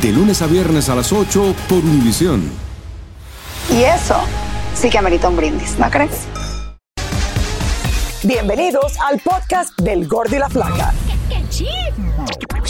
De lunes a viernes a las 8 por Univisión. Y eso sí que amerita un brindis, ¿no crees? Bienvenidos al podcast del Gordo y la Flaca.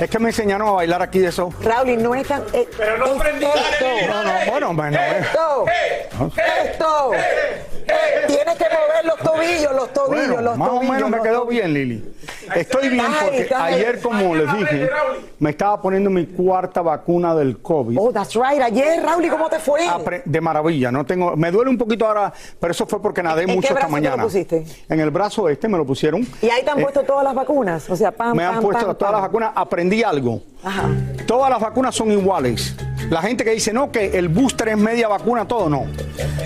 Es que me enseñaron a bailar aquí de eso. Raúl, y no es tan. eh, Pero no es aprendí. esto. No, no, bueno, bueno. eh. Esto. Esto. Tienes que mover los tobillos, los tobillos, Bueno, los más o tobillos. menos me quedó tobillos. bien, Lili. Estoy bien porque ayer, como les dije, me estaba poniendo mi cuarta vacuna del COVID. Oh, that's right. Ayer, Raúl, ¿y cómo te fue? Apre- De maravilla, no tengo, me duele un poquito ahora, pero eso fue porque nadé ¿En qué mucho esta brazo te lo mañana. pusiste? En el brazo este me lo pusieron. Y ahí te han Eh, puesto todas las vacunas. O sea, pam, me han pam, puesto pam, todas las vacunas, aprendí algo. Ajá. Todas las vacunas son iguales. La gente que dice, no, que el booster es media vacuna, todo no.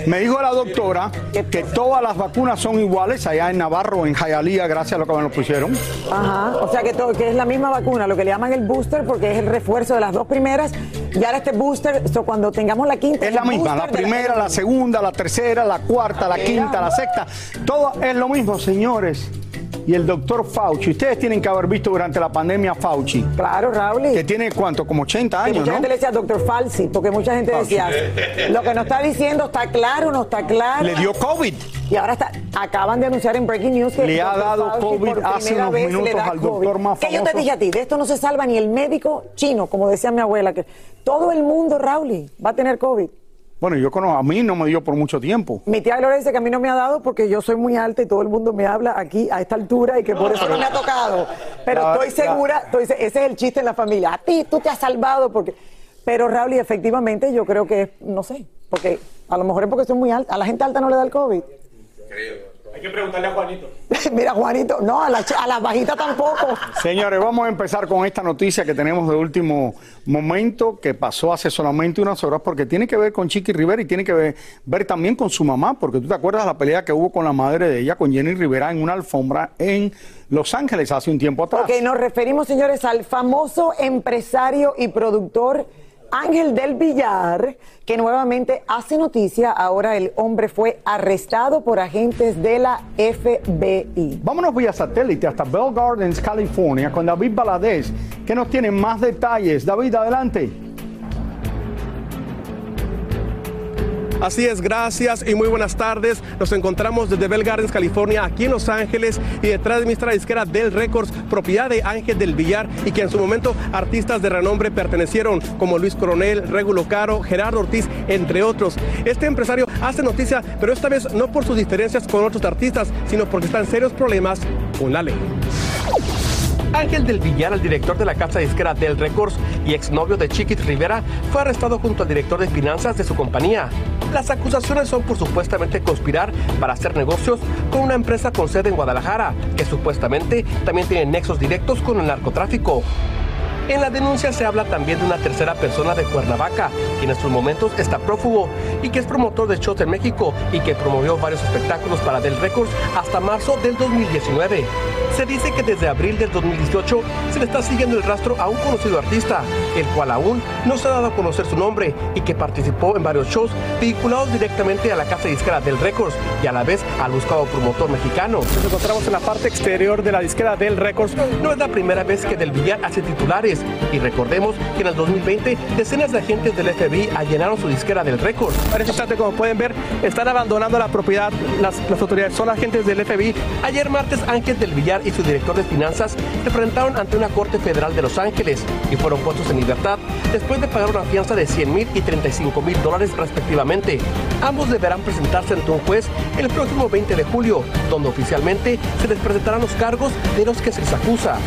Me dijo la doctora que todas las vacunas son iguales allá en Navarro, en Jayalía, gracias a lo que me lo pusieron. Ajá. O sea, que, todo, que es la misma vacuna, lo que le llaman el booster, porque es el refuerzo de las dos primeras. Y ahora este booster, so, cuando tengamos la quinta. Es la el misma, la primera, la segunda, la tercera, la cuarta, la quinta, la sexta. Todo es lo mismo, señores. Y el doctor Fauci, ustedes tienen que haber visto durante la pandemia Fauci, Claro, Raúl. que tiene cuánto, como 80 Y años, mucha ¿no? gente le decía doctor Falsi, porque mucha gente decía, lo que nos está diciendo está claro, no está claro. Le dio COVID. Y ahora está, acaban de anunciar en Breaking News que Le ha dado Fauci COVID hace unos minutos al doctor más Que yo te famoso. dije a ti, de esto no se salva ni el médico chino, como decía mi abuela, que todo el mundo, Raúl, va a tener COVID. Bueno, yo conozco, a mí no me dio por mucho tiempo. Mi tía Gloria dice que a mí no me ha dado porque yo soy muy alta y todo el mundo me habla aquí a esta altura y que por eso no me ha tocado. Pero La- estoy segura, estoy ese es el chiste en la familia. A ti, tú te has salvado porque... Pero Raúl, y efectivamente yo creo que, es, no sé, porque a lo mejor es porque soy muy alta. A la gente alta no le da el COVID. Hay que preguntarle a Juanito. Mira, Juanito, no, a la, ch- a la bajita tampoco. Señores, vamos a empezar con esta noticia que tenemos de último momento, que pasó hace solamente unas horas, porque tiene que ver con Chiqui Rivera y tiene que ver, ver también con su mamá, porque tú te acuerdas de la pelea que hubo con la madre de ella, con Jenny Rivera, en una alfombra en Los Ángeles hace un tiempo atrás. Ok, nos referimos, señores, al famoso empresario y productor Ángel del Villar, que nuevamente hace noticia. Ahora el hombre fue arrestado por agentes de la FBI. Vámonos vía satélite hasta Bell Gardens, California, con David Baladés, que nos tiene más detalles. David, adelante. Así es, gracias y muy buenas tardes. Nos encontramos desde Bell Gardens, California, aquí en Los Ángeles y detrás de mí está la disquera Del Records, propiedad de Ángel del Villar y que en su momento artistas de renombre pertenecieron como Luis Coronel, Regulo Caro, Gerardo Ortiz, entre otros. Este empresario hace noticia, pero esta vez no por sus diferencias con otros artistas, sino porque están serios problemas con la ley. Ángel del Villar, el director de la casa disquera Del Records y exnovio de Chiquit Rivera, fue arrestado junto al director de finanzas de su compañía. Las acusaciones son por supuestamente conspirar para hacer negocios con una empresa con sede en Guadalajara, que supuestamente también tiene nexos directos con el narcotráfico. En la denuncia se habla también de una tercera persona de Cuernavaca, que en estos momentos está prófugo y que es promotor de shows en México y que promovió varios espectáculos para Del Records hasta marzo del 2019. Se dice que desde abril del 2018 se le está siguiendo el rastro a un conocido artista, el cual aún no se ha dado a conocer su nombre y que participó en varios shows vinculados directamente a la casa disquera Del Records y a la vez al buscado promotor mexicano. Nos encontramos en la parte exterior de la disquera Del Records. No es la primera vez que Del Villar hace titulares y recordemos que en el 2020 decenas de agentes del FBI allanaron su disquera del récord. En este instante, como pueden ver, están abandonando la propiedad las, las autoridades, son agentes del FBI. Ayer martes, Ángel del Villar y su director de finanzas se presentaron ante una corte federal de Los Ángeles y fueron puestos en libertad después de pagar una fianza de 100 mil y 35 mil dólares respectivamente. Ambos deberán presentarse ante un juez el próximo 20 de julio, donde oficialmente se les presentarán los cargos de los que se les acusa.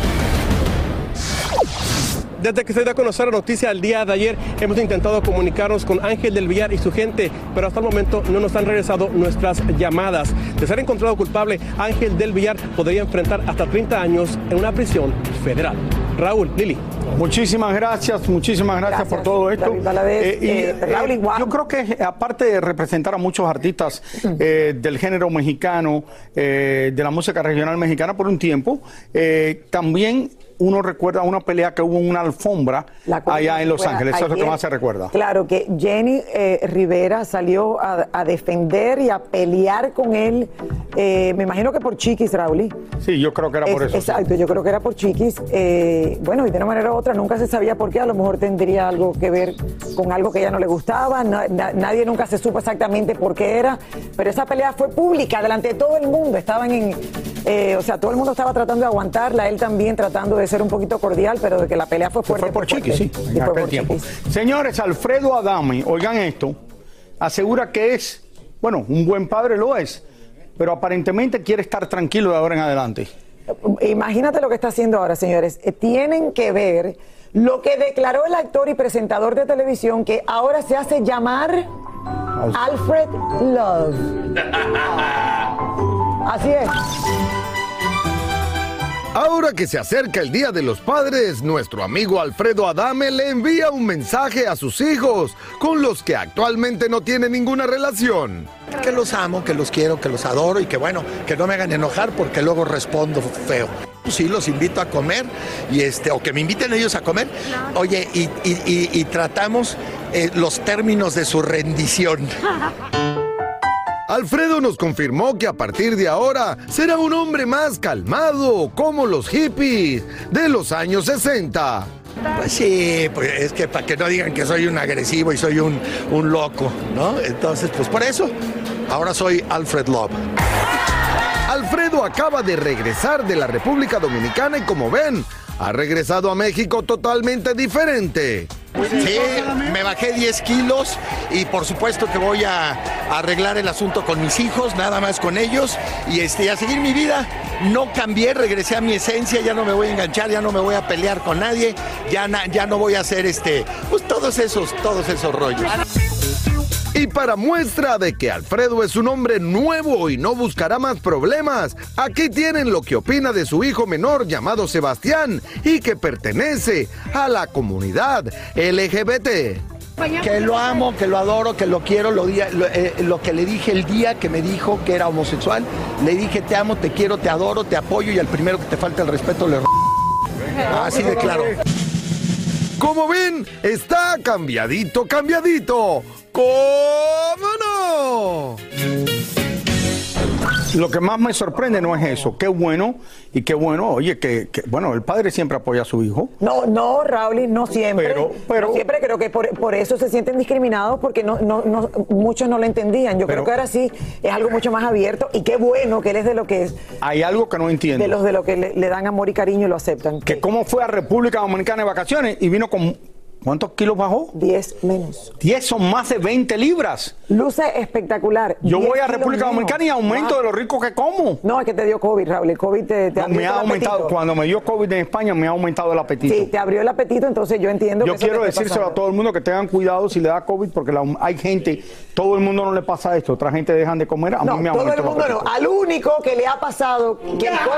Desde que se dio a conocer la noticia el día de ayer, hemos intentado comunicarnos con Ángel del Villar y su gente, pero hasta el momento no nos han regresado nuestras llamadas. De ser encontrado culpable, Ángel del Villar podría enfrentar hasta 30 años en una prisión federal. Raúl, Lili. Muchísimas gracias, muchísimas gracias, por todo esto. Eh, y, Eh, Raúl, eh, igual. yo creo que aparte de representar a muchos artistas eh, del género mexicano, eh, de la música regional mexicana por un tiempo, eh, también uno recuerda una pelea que hubo en una alfombra allá en Los Ángeles. Eso es lo que más se recuerda. Claro, que Jenny eh, Rivera salió a, a defender y a pelear con él, eh, me imagino que por Chiquis, Raúl. Sí, yo creo que era por Es- eso. sí. Exacto, yo creo que era por Chiquis. Eh, bueno, y de una manera u otra nunca se sabía por qué. A lo mejor tendría algo que ver con algo que ella no le gustaba. Na- na- nadie nunca se supo exactamente por qué era. Pero esa pelea fue pública, delante de todo el mundo. Estaban en. o sea, todo el mundo estaba tratando de aguantarla, él también tratando de ser un poquito cordial, pero de que la pelea fue fuerte. Fue por. Chiqui, sí, en aquel por tiempo. Chiquis. Señores, Alfredo Adame, oigan esto, asegura que es, bueno, un buen padre lo es, pero aparentemente quiere estar tranquilo de ahora en adelante. Imagínate lo que está haciendo ahora, señores. Eh, Tienen que ver lo que declaró el actor y presentador de televisión que ahora se hace llamar Alfred Love. Así es. Ahora que se acerca el Día de los Padres, nuestro amigo Alfredo Adame le envía un mensaje a sus hijos, con los que actualmente no tiene ninguna relación. Que los amo, que los quiero, que los adoro y que bueno, que no me hagan enojar porque luego respondo feo. Sí, los invito a comer y este, o que me inviten ellos a comer. Oye, y, y- y- y tratamos eh, los términos de su rendición. Alfredo nos confirmó que a partir de ahora será un hombre más calmado, como los hippies de los años 60. Pues sí, pues es que para que no digan que soy un agresivo y soy un, un loco, ¿no? Entonces, pues por eso, ahora soy Alfred Love. Alfredo acaba de regresar de la República Dominicana y como ven, ha regresado a México totalmente diferente. Sí, me bajé 10 kilos y por supuesto que voy a, a arreglar el asunto con mis hijos, nada más con ellos y este, a seguir mi vida. No cambié, regresé a mi esencia, ya no me voy a enganchar, ya no me voy a pelear con nadie, ya, na- ya no voy a hacer este, pues todos esos, todos esos rollos. Y para muestra de que Alfredo es un hombre nuevo y no buscará más problemas, aquí tienen lo que opina de su hijo menor llamado Sebastián y que pertenece a la comunidad LGBT. Que lo amo, que lo adoro, que lo quiero, lo, día- lo, eh, lo que le dije el día que me dijo que era homosexual, le dije te amo, te quiero, te adoro, te apoyo y al primero que te falta el respeto le... Así de claro. Como ven, está cambiadito, cambiadito. ¿Cómo no? Lo que más me sorprende no es eso. Qué bueno y qué bueno, oye, que, que- bueno, el padre siempre apoya a su hijo. No, no, Raúl, no siempre. Pero- pero- No siempre creo que por, por eso se sienten discriminados porque no, no, no- muchos no lo entendían. Yo Pero- creo que ahora sí es algo mucho más abierto y qué bueno que él es de lo que es, Hay algo que no entiendo. de los de lo que le, le dan amor y cariño y lo aceptan. que cómo fue a República Dominicana de vacaciones y vino con ¿Cuántos kilos bajó? 10 menos. 10 son más de 20 libras. Luce espectacular. Yo 10 voy a República menos. Dominicana y aumento Wow. de lo rico que como. No, es que te dio COVID, Raúl. El COVID te, te No, abrió me ha el aumentado, apetito. cuando me dio COVID en España, me ha aumentado el apetito. Sí, te abrió el apetito, entonces yo entiendo Yo que te quiero decírselo a todo el mundo que tengan cuidado si le da COVID, porque la- hay gente, todo el mundo no le pasa esto, otra gente dejan de comer, a No, mí me todo aumentó el mundo no. Al único que le ha pasado que el COVID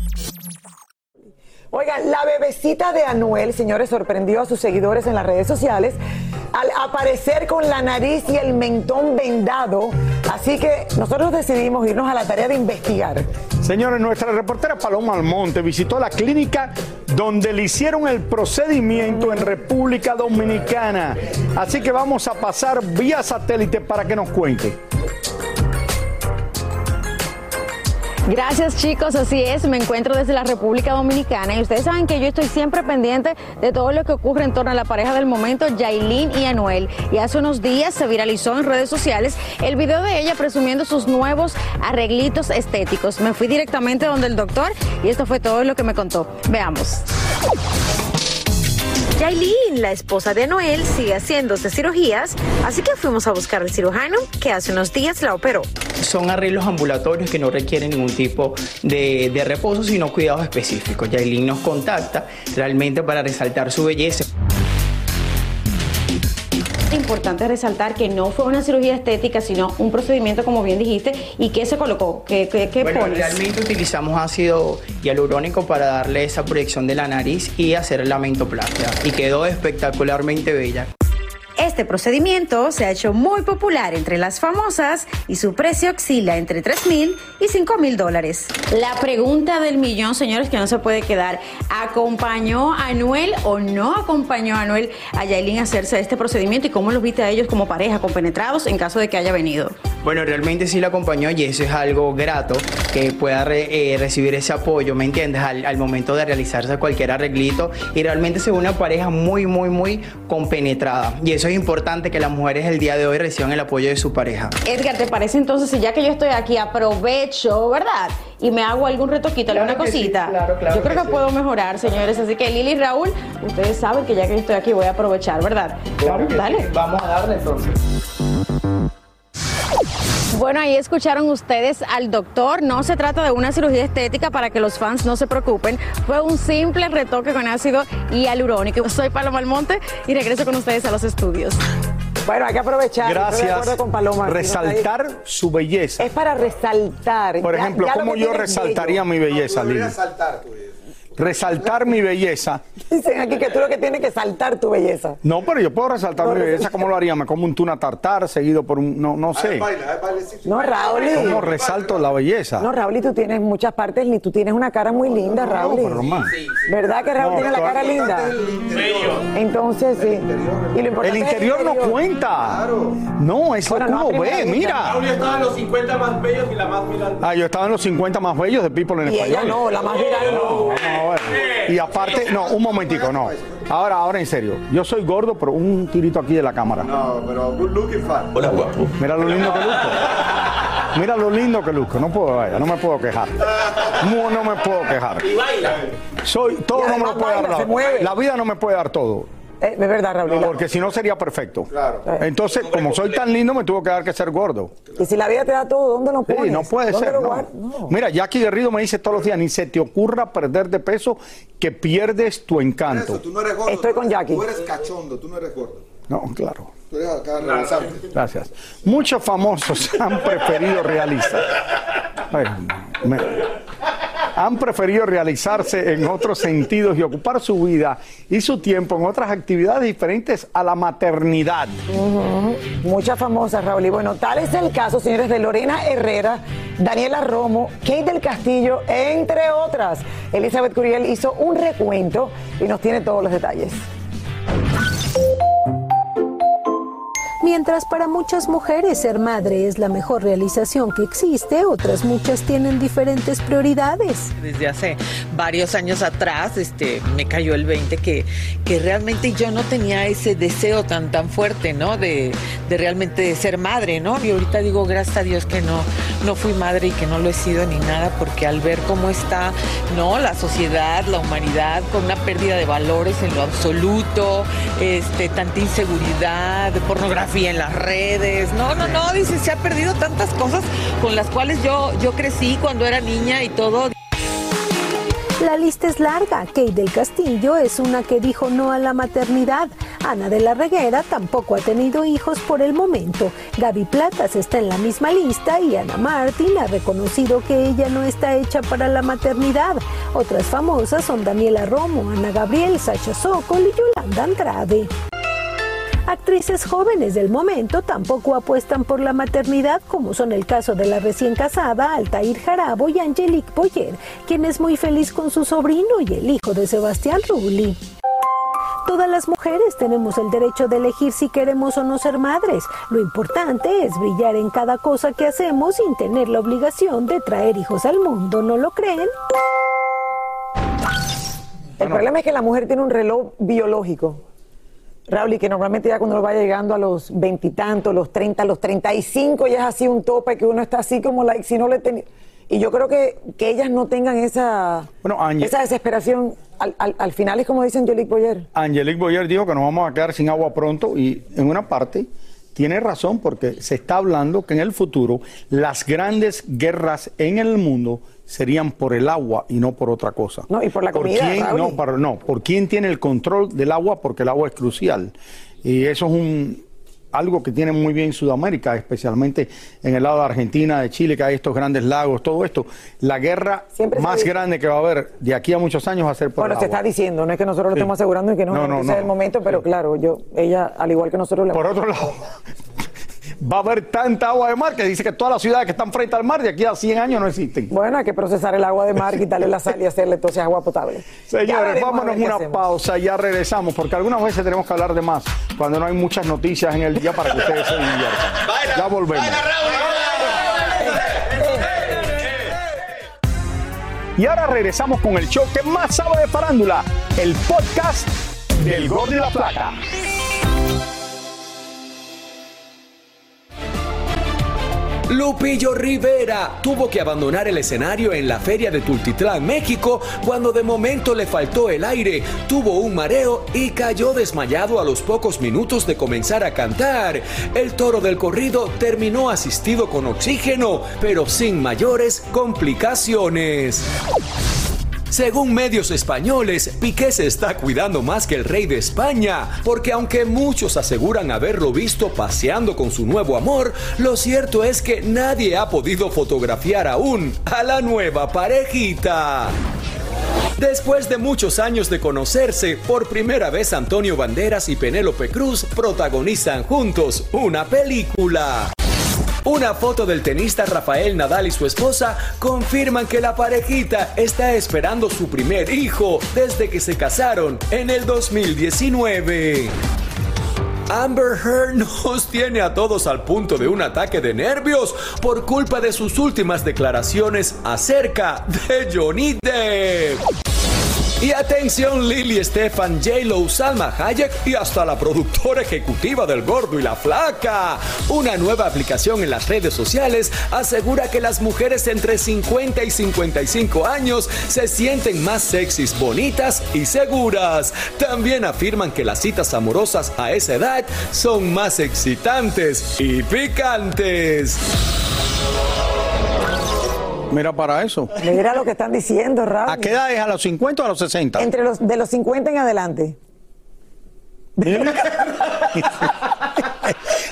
Oigan, la bebecita de Anuel, señores, sorprendió a sus seguidores en las redes sociales al aparecer con la nariz y el mentón vendado. Así que nosotros decidimos irnos a la tarea de investigar. Señores, nuestra reportera Paloma Almonte visitó la clínica donde le hicieron el procedimiento en República Dominicana. Así que vamos a pasar vía satélite para que nos cuente. Gracias chicos, así es, me encuentro desde la República Dominicana y ustedes saben que yo estoy siempre pendiente de todo lo que ocurre en torno a la pareja del momento, Yailin y Anuel. Y hace unos días se viralizó en redes sociales el video de ella presumiendo sus nuevos arreglitos estéticos. Me fui directamente donde el doctor y esto fue todo lo que me contó. Veamos. Yailin, la esposa de Anuel, sigue haciéndose cirugías, así que fuimos a buscar al cirujano que hace unos días la operó. Son arreglos ambulatorios que no requieren ningún tipo de, de reposo, sino cuidados específicos. Yailin nos contacta realmente para resaltar su belleza. Importante resaltar que no fue una cirugía estética, sino un procedimiento, como bien dijiste. ¿Y qué se colocó? ¿Qué, qué, qué Bueno, pones? realmente utilizamos ácido hialurónico para darle esa proyección de la nariz y hacer la mentoplastia. Y quedó espectacularmente bella. Este procedimiento se ha hecho muy popular entre las famosas y su precio oscila entre 3 mil y 5 mil dólares. La pregunta del millón, señores, que no se puede quedar. ¿Acompañó a Anuel o no acompañó a Anuel a Yailin a hacerse este procedimiento? ¿Y cómo los viste a ellos como pareja, compenetrados, en caso de que haya venido? Bueno, realmente sí la acompañó y eso es algo grato que pueda re- eh, recibir ese apoyo, ¿me entiendes? Al, al momento de realizarse cualquier arreglito y realmente se ve una pareja muy, muy, muy compenetrada. Y eso es importante que las mujeres el día de hoy reciban el apoyo de su pareja. Edgar, ¿te parece entonces si ya que yo estoy aquí aprovecho, ¿verdad? Y me hago algún retoquito, Claro alguna sí, cosita. claro, claro yo creo que que, sí. puedo mejorar, señores. Así que Lili y Raúl, ustedes saben que ya que yo estoy aquí voy a aprovechar, ¿verdad? Claro que Dale. sí. Vamos a darle entonces. Bueno, ahí escucharon ustedes al doctor. No se trata de una cirugía estética para que los fans no se preocupen. Fue un simple retoque con ácido hialurónico. Soy Paloma Almonte y regreso con ustedes a los estudios. Bueno, hay que aprovechar. Estoy de Gracias. acuerdo con Paloma. Resaltar su belleza. Es para resaltar. Por ejemplo, ya ¿cómo yo resaltaría bello. mi belleza, Lili? Resaltar mi belleza. Dicen aquí que tú lo que tienes que saltar tu belleza. No, pero yo puedo resaltar mi belleza. ¿Cómo lo haría? Me como un tuna tartar seguido por un. No, no sé. No, Raúl. ¿Cómo resalto la belleza? No, Raúl, y tú tienes muchas partes, y tú tienes una cara muy linda, Raúl. ¿Verdad que Raúl No, tiene la cara linda? Entonces, sí. Y lo importante El es interior no cuenta. No, es Bueno, lo que uno ve, vista. mira. Claudia estaba en los 50 más bellos y la más viral. Ah, yo estaba en los 50 más bellos de People en Y Español. ella no, la más viral no. Bueno. Y aparte, no, un momentico, no. Ahora, ahora en serio. Yo soy gordo, pero un tirito aquí de la cámara. No, pero good looking fan. Hola, guapo. Mira lo lindo que luzco. Mira lo lindo que luzco. No puedo, vaya, no me puedo quejar. No, no me puedo quejar. Y baila. Soy, todo Y no me lo puede dar. La vida no me puede dar todo. Eh, es verdad, Raúl. Porque si no sería perfecto. Claro. Entonces, como soy tan lindo, me tuvo que dar que ser gordo. Y si la vida te da todo, ¿dónde lo Sí, pones? no puede ¿Dónde ser. no. No. Mira, Jackie Guerrido me dice todos los días, ni se te ocurra perder de peso, que pierdes tu encanto. Eso, tú no eres gordo. Estoy con Jackie. Tú eres cachondo, tú no eres gordo. No, claro. Tú eres acá rebosante. Gracias. Muchos famosos han preferido realizar. Ay, me- han preferido realizarse en otros sentidos y ocupar su vida y su tiempo en otras actividades diferentes a la maternidad. Muchas famosas, Raúl. Y bueno, tal es el caso, señores, de Lorena Herrera, Daniela Romo, Kate del Castillo, entre otras. Elizabeth Curiel hizo un recuento y nos tiene todos los detalles. Mientras para muchas mujeres ser madre es la mejor realización que existe, otras muchas tienen diferentes prioridades. Desde hace varios años atrás este, me cayó el 20 que, que realmente yo no tenía ese deseo tan tan fuerte, ¿no? De, de realmente ser madre, ¿no? Y ahorita digo, gracias a Dios que no, no fui madre y que no lo he sido ni nada, porque al ver cómo está, ¿no? La sociedad, la humanidad, con una pérdida de valores en lo absoluto, este, tanta inseguridad, pornografía en las redes, no, no, no, dice, se ha perdido tantas cosas con las cuales yo, yo crecí cuando era niña y todo. La lista es larga. Kate del Castillo es una que dijo no a la maternidad. Ana de la Reguera tampoco ha tenido hijos por el momento. Gaby Platas está en la misma lista y Ana Martín ha reconocido que ella no está hecha para la maternidad. Otras famosas son Daniela Romo, Ana Gabriel, Sacha Sokol y Yolanda Andrade. Actrices jóvenes del momento tampoco apuestan por la maternidad, como son el caso de la recién casada Altair Jarabo y Angelique Boyer, quien es muy feliz con su sobrino y el hijo de Sebastián Rulli. Todas las mujeres tenemos el derecho de elegir si queremos o no ser madres. Lo importante es brillar en cada cosa que hacemos sin tener la obligación de traer hijos al mundo, ¿no lo creen? El problema es que la mujer tiene un reloj biológico. Raúl, y que normalmente ya cuando uno va llegando a los veintitantos, los treinta, los treinta y cinco, ya es así un tope que uno está así como like, si no le tenía. Y yo creo que, que ellas no tengan esa, esa desesperación. Al, al- al final es como dice Angelique Boyer. Angelique Boyer dijo que nos vamos a quedar sin agua pronto y en una parte tiene razón porque se está hablando que en el futuro las grandes guerras en el mundo serían por el agua y no por otra cosa. No, y por la comida, quién, Raúl. no, por, no, por quién tiene el control del agua porque el agua es crucial. Y eso es un algo que tiene muy bien Sudamérica, especialmente en el lado de Argentina, de Chile, que hay estos grandes lagos, todo esto. La guerra Siempre más grande que va a haber de aquí a muchos años va a ser por Bueno, el se agua. está diciendo, no es que nosotros lo estemos asegurando y que no, No, no, no, ese es el momento, pero claro, yo, ella, al igual que nosotros, le Por otro lado, va a haber tanta agua de mar que dice que todas las ciudades que están frente al mar de aquí a 100 años no existen. Bueno, hay que procesar el agua de mar, quitarle la sal y hacerle entonces agua potable. Señores, vámonos una hacemos. pausa, ya regresamos, porque algunas veces tenemos que hablar de más cuando no hay muchas noticias en el día para que ustedes se diviertan. ya volvemos. Y ahora regresamos con el show que más sabe de farándula, el podcast del Gordo y la Plata. Lupillo Rivera tuvo que abandonar el escenario en la feria de Tultitlán, México, cuando de momento le faltó el aire, tuvo un mareo y cayó desmayado a los pocos minutos de comenzar a cantar. El toro del corrido terminó asistido con oxígeno, pero sin mayores complicaciones. Según medios españoles, Piqué se está cuidando más que el rey de España, porque aunque muchos aseguran haberlo visto paseando con su nuevo amor, lo cierto es que nadie ha podido fotografiar aún a la nueva parejita. Después de muchos años de conocerse, por primera vez Antonio Banderas y Penélope Cruz protagonizan juntos una película. Una foto del tenista Rafael Nadal y su esposa confirman que la parejita está esperando su primer hijo desde que se casaron en el 2019. Amber Heard nos tiene a todos al punto de un ataque de nervios por culpa de sus últimas declaraciones acerca de Johnny Depp. Y atención Lily Stefan, J-Lo, Salma Hayek y hasta la productora ejecutiva del Gordo y la Flaca. Una nueva aplicación en las redes sociales asegura que las mujeres entre 50 y 55 años se sienten más sexys, bonitas y seguras. También afirman que las citas amorosas a esa edad son más excitantes y picantes. Mira para eso. Mira lo que están diciendo, Raúl. ¿A qué edad es? ¿A los 50 o a los 60? Entre los, de los 50 en adelante.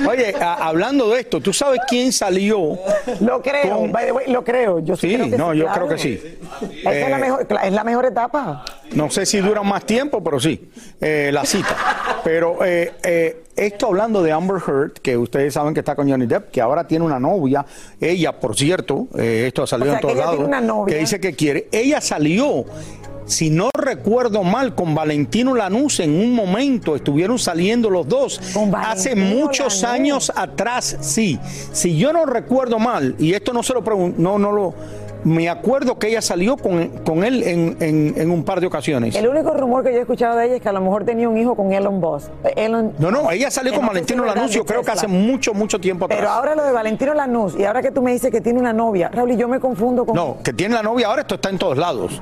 Oye, a- hablando de esto, ¿tú sabes quién salió? Lo creo, by the way, lo creo. Yo sí, Sí, creo que no, sí, yo claro. creo que sí. Esa es, la Eh, mejor, es la mejor etapa. No sé si dura más tiempo, pero sí, eh, la cita. Pero eh, eh, esto hablando de Amber Heard, que ustedes saben que está con Johnny Depp, que ahora tiene una novia, ella, por cierto, eh, esto ha salido O sea, en todos lados, tiene una novia. que dice que quiere. Ella salió, si no recuerdo mal, con Valentino Lanús en un momento, estuvieron saliendo los dos. Hace muchos años atrás, sí. Si yo no recuerdo mal, y esto no se lo pregunto, no, no lo... Me acuerdo que ella salió con, con él en, en- en un par de ocasiones. El único rumor que yo he escuchado de ella es que a lo mejor tenía un hijo con Elon Musk. Elon, No, no, ella salió con Valentino Lanús, yo creo que hace mucho, mucho tiempo atrás. Pero ahora lo de Valentino Lanús, y ahora que tú me dices que tiene una novia, Raúl, y yo me confundo con... No, que tiene la novia ahora, esto está en todos lados.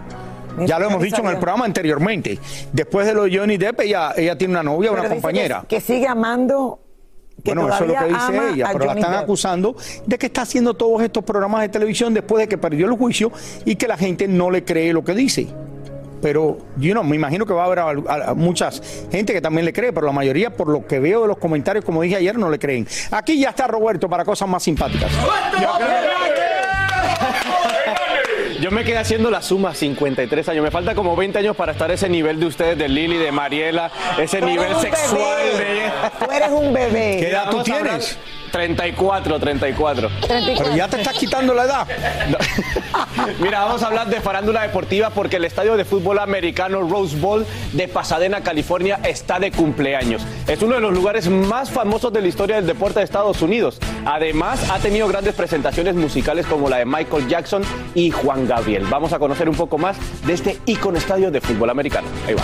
Ya lo hemos dicho en el programa anteriormente. Después de lo de Johnny Depp, ella, ella tiene una novia, Pero una dice compañera. Que, que sigue amando... Que bueno, eso es lo que dice ella, pero la están Depp. acusando de que está haciendo todos estos programas de televisión después de que perdió el juicio y que la gente no le cree lo que dice. Pero, yo no, me imagino que va a haber a- a- a muchas gente que también le cree, pero la mayoría, por lo que veo de los comentarios, como dije ayer, no le creen. Aquí ya está Roberto para cosas más simpáticas. Yo me quedé haciendo la suma 53 años. Me falta como 20 años para estar a ese nivel de ustedes, de Lili, de Mariela, ese Tú nivel sexual bebé. de. Tú eres un bebé. ¿Qué edad tú tienes? 34, 34. Pero ya te estás quitando la edad. Mira, vamos a hablar de farándula deportiva porque el estadio de fútbol americano Rose Bowl de Pasadena, California, está de cumpleaños. Es uno de los lugares más famosos de la historia del deporte de Estados Unidos. Además, ha tenido grandes presentaciones musicales como la de Michael Jackson y Juan Gabriel. Vamos a conocer un poco más de este ícono estadio de fútbol americano. Ahí va.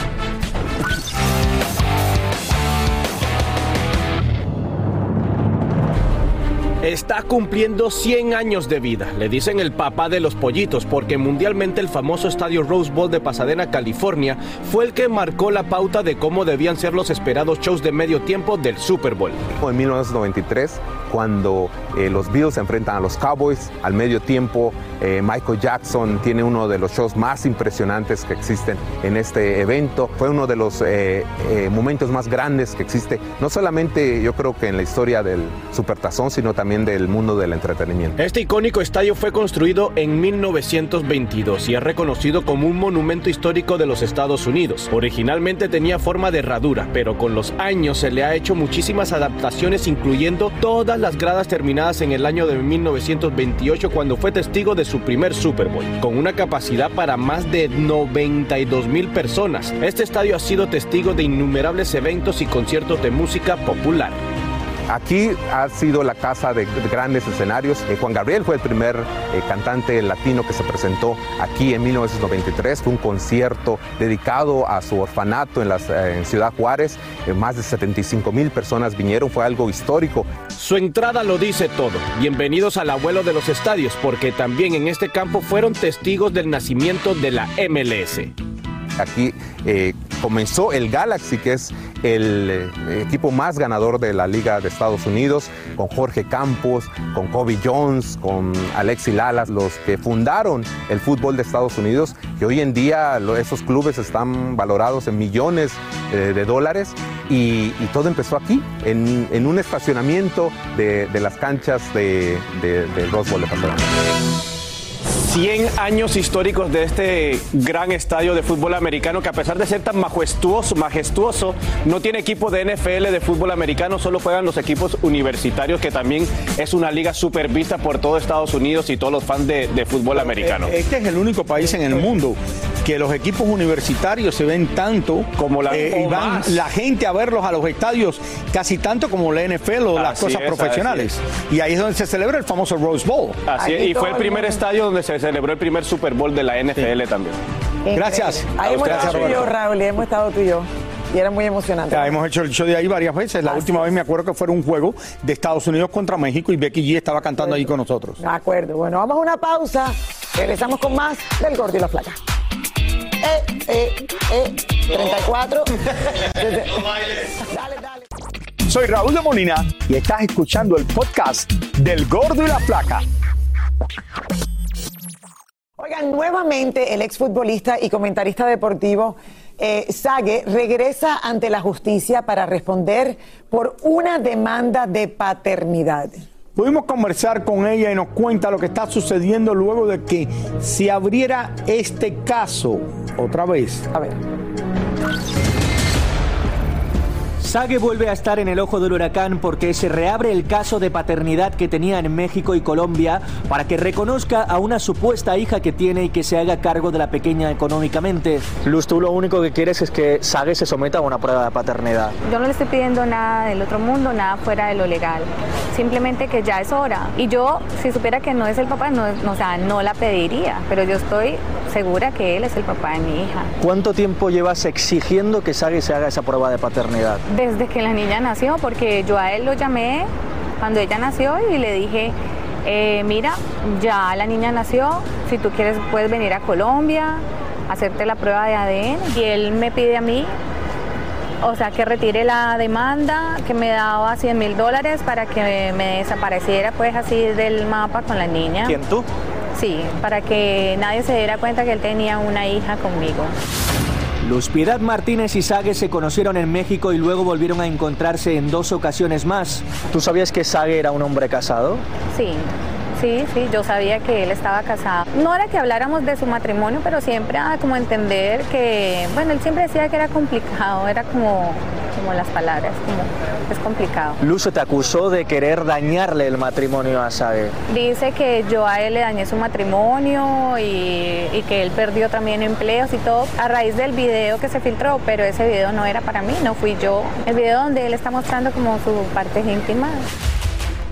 Está cumpliendo 100 años de vida. Le dicen el papá de los pollitos porque mundialmente el famoso estadio Rose Bowl de Pasadena, California, fue el que marcó la pauta de cómo debían ser los esperados shows de medio tiempo del Super Bowl. En 1993, cuando eh, los Bills se enfrentan a los Cowboys, al medio tiempo eh, Michael Jackson tiene uno de los shows más impresionantes que existen en este evento. Fue uno de los eh, momentos más grandes que existe, no solamente yo creo que en la historia del Supertazón, sino también del mundo del entretenimiento. Este icónico estadio fue construido en 1922 y es reconocido como un monumento histórico de los Estados Unidos. Originalmente tenía forma de herradura, pero con los años se le ha hecho muchísimas adaptaciones, incluyendo todas las gradas terminadas en el año de 1928 cuando fue testigo de su primer Super Bowl, con una capacidad para más de 92 mil personas. Este estadio ha sido testigo de innumerables eventos y conciertos de música popular. Aquí ha sido la casa de, de grandes escenarios. Eh, Juan Gabriel fue el primer eh, cantante latino que se presentó aquí en 1993. Fue un concierto dedicado a su orfanato en, las, eh, en Ciudad Juárez. Más de 75 mil personas vinieron. Fue algo histórico. Su entrada lo dice todo. Bienvenidos al abuelo de los estadios, porque también en este campo fueron testigos del nacimiento de la MLS. Aquí eh, comenzó el Galaxy, que es el eh, equipo más ganador de la Liga de Estados Unidos, con Jorge Campos, con Kobe Jones, con Alexi Lalas, los que fundaron el fútbol de Estados Unidos, que hoy en día esos clubes están valorados en millones eh, de dólares. Y, todo empezó aquí, en, un estacionamiento de, de las canchas de, de- del Rose Bowl de Pasadena. 100 años históricos de este gran estadio de fútbol americano que a pesar de ser tan majestuoso, majestuoso, no tiene equipo de NFL de fútbol americano, solo juegan los equipos universitarios que también es una liga súper vista por todo Estados Unidos y todos los fans de, de fútbol americano. Este es el único país en el mundo que los equipos universitarios se ven tanto Como la- eh, y van más. la gente a verlos a los estadios casi tanto como la NFL o las cosas es, profesionales. Y ahí es donde se celebra el famoso Rose Bowl. Así es, y fue el primer estadio donde se celebró el primer Super Bowl de la NFL también. Gracias. Ahí hemos Gracias, estado tú y yo. Raúl, y hemos estado tú y yo. Y era muy emocionante. Ya, hemos hecho el show de ahí varias veces. La última vez me acuerdo que fue un juego de Estados Unidos contra México y Becky G estaba cantando ahí con nosotros. De acuerdo. Bueno, vamos a una pausa. Regresamos con más del Gordo y la Flaca. Eh, eh, eh, 34. dale, dale. Soy Raúl de Molina y estás escuchando el podcast del Gordo y la Flaca. Oigan, nuevamente el exfutbolista y comentarista deportivo eh, Sague regresa ante la justicia para responder por una demanda de paternidad. Pudimos conversar con ella y nos cuenta lo que está sucediendo luego de que se abriera este caso otra vez. A ver. Sague vuelve a estar en el ojo del huracán porque se reabre el caso de paternidad que tenía en México y Colombia para que reconozca a una supuesta hija que tiene y que se haga cargo de la pequeña económicamente. Luz, tú lo único que quieres es que Sague se someta a una prueba de paternidad. Yo no le estoy pidiendo nada del otro mundo, nada fuera de lo legal. Simplemente que ya es hora. Y yo, si supiera que no es el papá, no, no, o sea, no la pediría. Pero yo estoy segura que él es el papá de mi hija. ¿Cuánto tiempo llevas exigiendo que Sague se haga esa prueba de paternidad? Desde que la niña nació, porque yo a él lo llamé cuando ella nació y le dije, eh, mira, ya la niña nació, si tú quieres puedes venir a Colombia, hacerte la prueba de ADN. Y él me pide a mí, o sea, que retire la demanda, que me daba 100 mil dólares para que me desapareciera pues así del mapa con la niña. ¿Quién tú? Sí, para que nadie se diera cuenta que él tenía una hija conmigo. Luz Piedad Martínez y Sague se conocieron en México y luego volvieron a encontrarse en dos ocasiones más. ¿Tú sabías que Sague era un hombre casado? Sí, sí, sí, yo sabía que él estaba casado. No era que habláramos de su matrimonio, pero siempre a como entender que, bueno, él siempre decía que era complicado, era como, como las palabras, como es complicado. Luz te acusó de querer dañarle el matrimonio a Sague. Dice que yo a él le dañé su matrimonio y, y que él perdió también empleos y todo a raíz del video que se filtró, pero ese video no era para mí, no fui yo. El video donde él está mostrando como su parte íntima.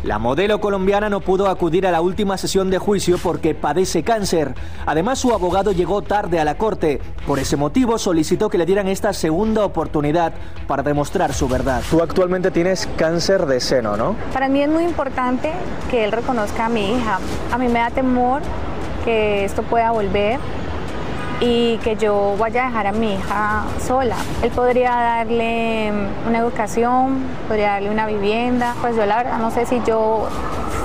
La modelo colombiana no pudo acudir a la última sesión de juicio porque padece cáncer. Además, su abogado llegó tarde a la corte. Por ese motivo, solicitó que le dieran esta segunda oportunidad para demostrar su verdad. Tú actualmente tienes cáncer de seno, ¿no? Para mí es muy importante que él reconozca a mi hija. A mí me da temor que esto pueda volver y que yo vaya a dejar a mi hija sola. Él podría darle una educación, podría darle una vivienda. Pues yo la verdad no sé si yo,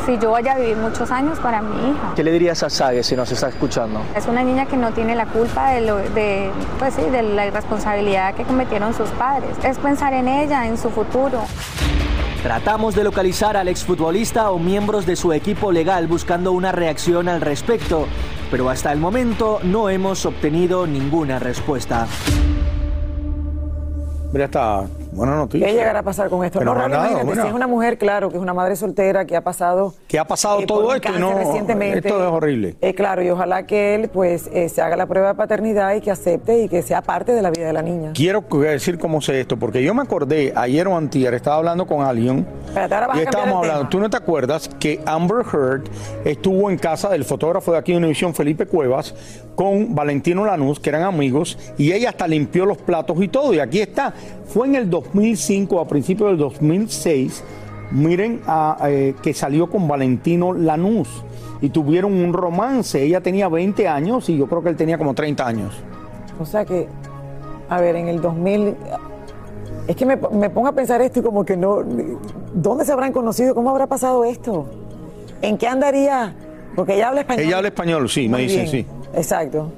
si yo vaya a vivir muchos años para mi hija. ¿Qué le dirías a Sague si nos está escuchando? Es una niña que no tiene la culpa de, lo- de, pues sí, de la irresponsabilidad que cometieron sus padres. Es pensar en ella, en su futuro. Tratamos de localizar al exfutbolista o miembros de su equipo legal buscando una reacción al respecto, pero hasta el momento no hemos obtenido ninguna respuesta. Mira esta buena noticia. ¿Qué llegará a pasar con esto? Pero no, nada, imagínate, bueno. si es una mujer, claro, que es una madre soltera, que ha pasado... Que ha pasado eh, todo esto y no. recientemente. Esto es horrible. Eh, claro, y ojalá que él pues eh, se haga la prueba de paternidad y que acepte y que sea parte de la vida de la niña. Quiero decir cómo sé esto, porque yo me acordé ayer o antier, estaba hablando con alguien Espérate, ahora vas y a estábamos hablando. tema. ¿Tú no te acuerdas que Amber Heard estuvo en casa del fotógrafo de aquí de Univisión, Felipe Cuevas, con Valentino Lanús, que eran amigos, y ella hasta limpió los platos y todo? Y aquí está. Fue en el 2005, a principios del 2006, miren, a, eh, que salió con Valentino Lanús. Y tuvieron un romance. Ella tenía 20 años y yo creo que él tenía como 30 años. O sea que, a ver, en el 2000... Es que me, me pongo a pensar esto y como que no... ¿Dónde se habrán conocido? ¿Cómo habrá pasado esto? ¿En qué andaría? Porque ella habla español. Ella habla español, sí, me dicen, sí. Exacto.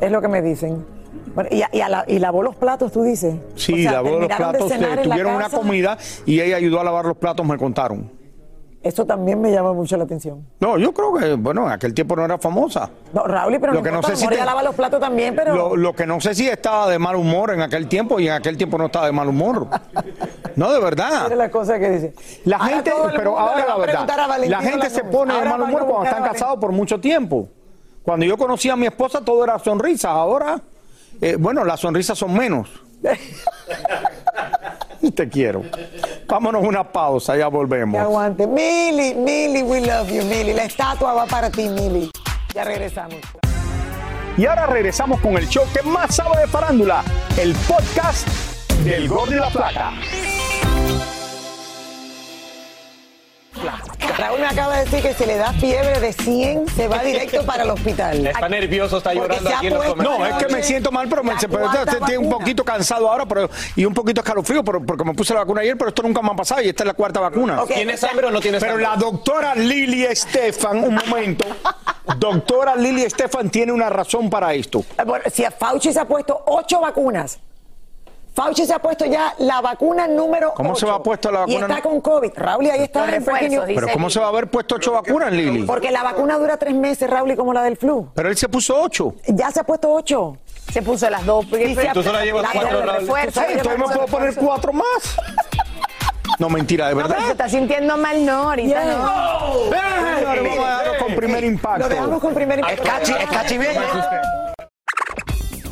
Es lo que me dicen. Bueno, y, y a la- y lavó los platos, tú dices. Sí, O sea, lavó los platos, eh, tuvieron una comida y ella ayudó a lavar los platos, me contaron. Eso también me llama mucho la atención. No, yo creo que, bueno, en aquel tiempo no era famosa. No, Raúl, pero Lo no que no importa, sé a lo si te- ella lava los platos también, pero... Lo, lo que no sé si estaba de mal humor en aquel tiempo y en aquel tiempo no estaba de mal humor. No, de verdad. Mira la cosa que dice. La Ahora gente, pero ahora la verdad, la gente se pone de mal humor cuando están casados por mucho tiempo. Cuando yo conocí a mi esposa todo era sonrisas, ahora, eh, bueno, las sonrisas son menos. Te quiero. Vámonos a una pausa, ya volvemos. Aguante. Mili, Mili, we love you, Mili. La estatua va para ti, Mili. Ya regresamos. Y ahora regresamos con el show que más sabe de farándula, el podcast del Gol de la Plata. Raúl me acaba de decir que si le da fiebre de 100, se va directo para el hospital. Está nervioso, está llorando aquí en los. No, es que me siento mal, pero me, pero estoy un poquito cansado ahora pero, y un poquito escalofrío pero- porque me puse la vacuna ayer, pero esto nunca me ha pasado y esta es la cuarta vacuna. Ok, ¿Tienes hambre o no tienes Pero hambre? la doctora Lili Estefan, un momento, doctora Lili Estefan tiene una razón para esto. Bueno, si a Fauci se ha puesto ocho vacunas. Fauci se ha puesto ya la vacuna número ¿Cómo se ocho, va a puesto la Y vacuna está con COVID. Raúl, y ahí está. News. Pero ¿cómo se va a haber puesto ocho vacunas, Lili? Porque la vacuna dura tres meses, Raúl, y como la del flu. Pero él se puso ocho. Ya se ha puesto ocho. Se puso las dos. porque- Y se Tú solo llevas la- cuatro, la- Raúl. refuerzo. Ay, entonces me puedo poner cuatro más. No, mentira, de No, pero se verdad. está sintiendo mal, no, ahorita Yeah. no. Señores, vamos a dejarlo con primer impacto. Lo dejamos con primer impacto.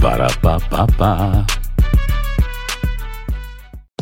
Para, pa, pa, pa.